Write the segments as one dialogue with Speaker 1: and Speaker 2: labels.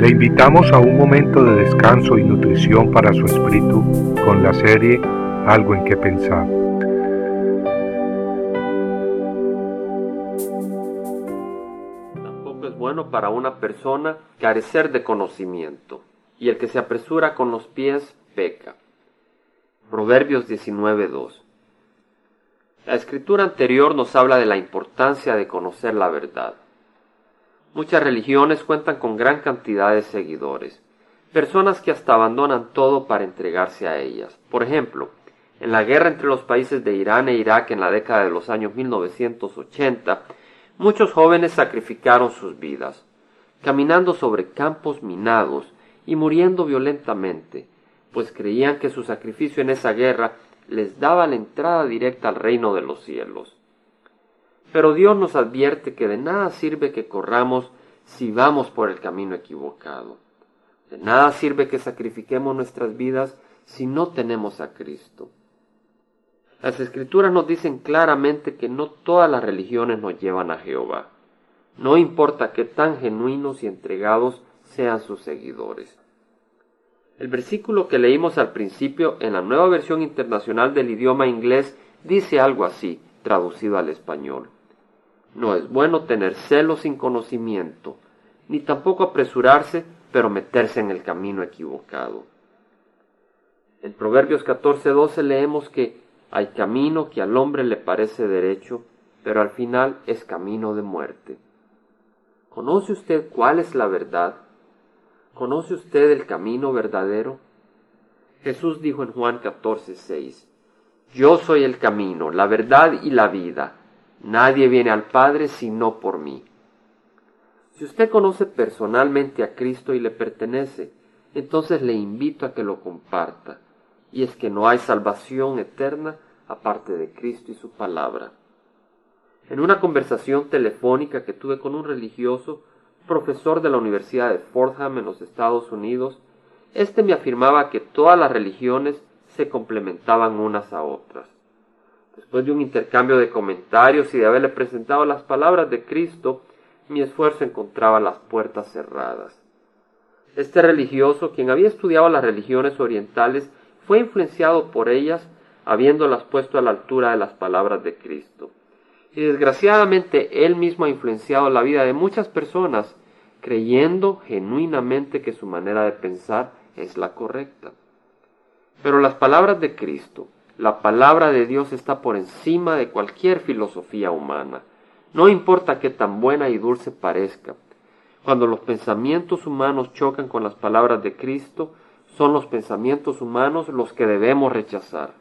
Speaker 1: Le invitamos a un momento de descanso y nutrición para su espíritu con la serie Algo en que pensar.
Speaker 2: Tampoco es bueno para una persona carecer de conocimiento, y el que se apresura con los pies peca. Proverbios 19.2 La escritura anterior nos habla de la importancia de conocer la verdad. Muchas religiones cuentan con gran cantidad de seguidores, personas que hasta abandonan todo para entregarse a ellas. Por ejemplo, en la guerra entre los países de Irán e Irak en la década de los años 1980, muchos jóvenes sacrificaron sus vidas, caminando sobre campos minados y muriendo violentamente, pues creían que su sacrificio en esa guerra les daba la entrada directa al reino de los cielos. Pero Dios nos advierte que de nada sirve que corramos si vamos por el camino equivocado. De nada sirve que sacrifiquemos nuestras vidas si no tenemos a Cristo. Las escrituras nos dicen claramente que no todas las religiones nos llevan a Jehová. No importa qué tan genuinos y entregados sean sus seguidores. El versículo que leímos al principio en la nueva versión internacional del idioma inglés dice algo así, traducido al español. No es bueno tener celo sin conocimiento, ni tampoco apresurarse, pero meterse en el camino equivocado. En Proverbios 14:12 leemos que hay camino que al hombre le parece derecho, pero al final es camino de muerte. ¿Conoce usted cuál es la verdad? ¿Conoce usted el camino verdadero? Jesús dijo en Juan 14:6, Yo soy el camino, la verdad y la vida. Nadie viene al Padre sino por mí. Si usted conoce personalmente a Cristo y le pertenece, entonces le invito a que lo comparta. Y es que no hay salvación eterna aparte de Cristo y su palabra. En una conversación telefónica que tuve con un religioso, profesor de la Universidad de Fordham en los Estados Unidos, éste me afirmaba que todas las religiones se complementaban unas a otras. Después de un intercambio de comentarios y de haberle presentado las palabras de Cristo, mi esfuerzo encontraba las puertas cerradas. Este religioso, quien había estudiado las religiones orientales, fue influenciado por ellas, habiéndolas puesto a la altura de las palabras de Cristo. Y desgraciadamente él mismo ha influenciado la vida de muchas personas, creyendo genuinamente que su manera de pensar es la correcta. Pero las palabras de Cristo, la palabra de Dios está por encima de cualquier filosofía humana. No importa qué tan buena y dulce parezca. Cuando los pensamientos humanos chocan con las palabras de Cristo, son los pensamientos humanos los que debemos rechazar.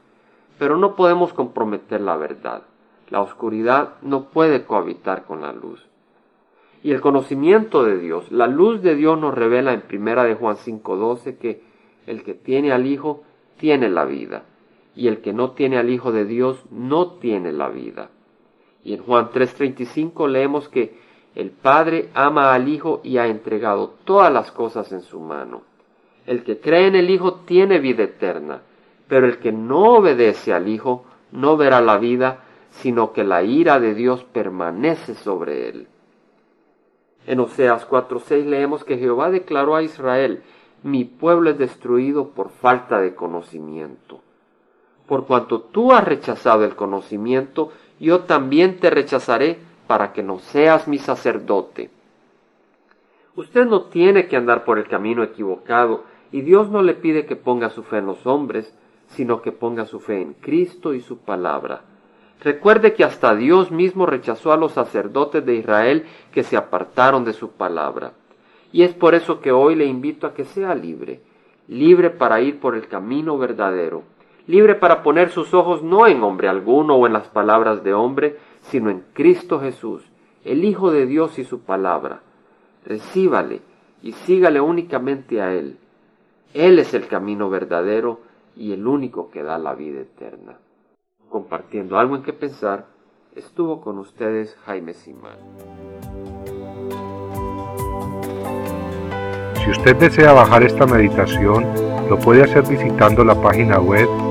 Speaker 2: Pero no podemos comprometer la verdad. La oscuridad no puede cohabitar con la luz. Y el conocimiento de Dios, la luz de Dios nos revela en primera de Juan 5:12 que el que tiene al Hijo tiene la vida y el que no tiene al Hijo de Dios no tiene la vida. Y en Juan 3:35 leemos que el Padre ama al Hijo y ha entregado todas las cosas en su mano. El que cree en el Hijo tiene vida eterna, pero el que no obedece al Hijo no verá la vida, sino que la ira de Dios permanece sobre él. En Oseas 4:6 leemos que Jehová declaró a Israel, mi pueblo es destruido por falta de conocimiento por cuanto tú has rechazado el conocimiento, yo también te rechazaré para que no seas mi sacerdote. Usted no tiene que andar por el camino equivocado, y Dios no le pide que ponga su fe en los hombres, sino que ponga su fe en Cristo y su palabra. Recuerde que hasta Dios mismo rechazó a los sacerdotes de Israel que se apartaron de su palabra. Y es por eso que hoy le invito a que sea libre, libre para ir por el camino verdadero, libre para poner sus ojos no en hombre alguno o en las palabras de hombre, sino en Cristo Jesús, el Hijo de Dios y su palabra. Recíbale y sígale únicamente a Él. Él es el camino verdadero y el único que da la vida eterna. Compartiendo algo en que pensar, estuvo con ustedes Jaime Simán.
Speaker 1: Si usted desea bajar esta meditación, lo puede hacer visitando la página web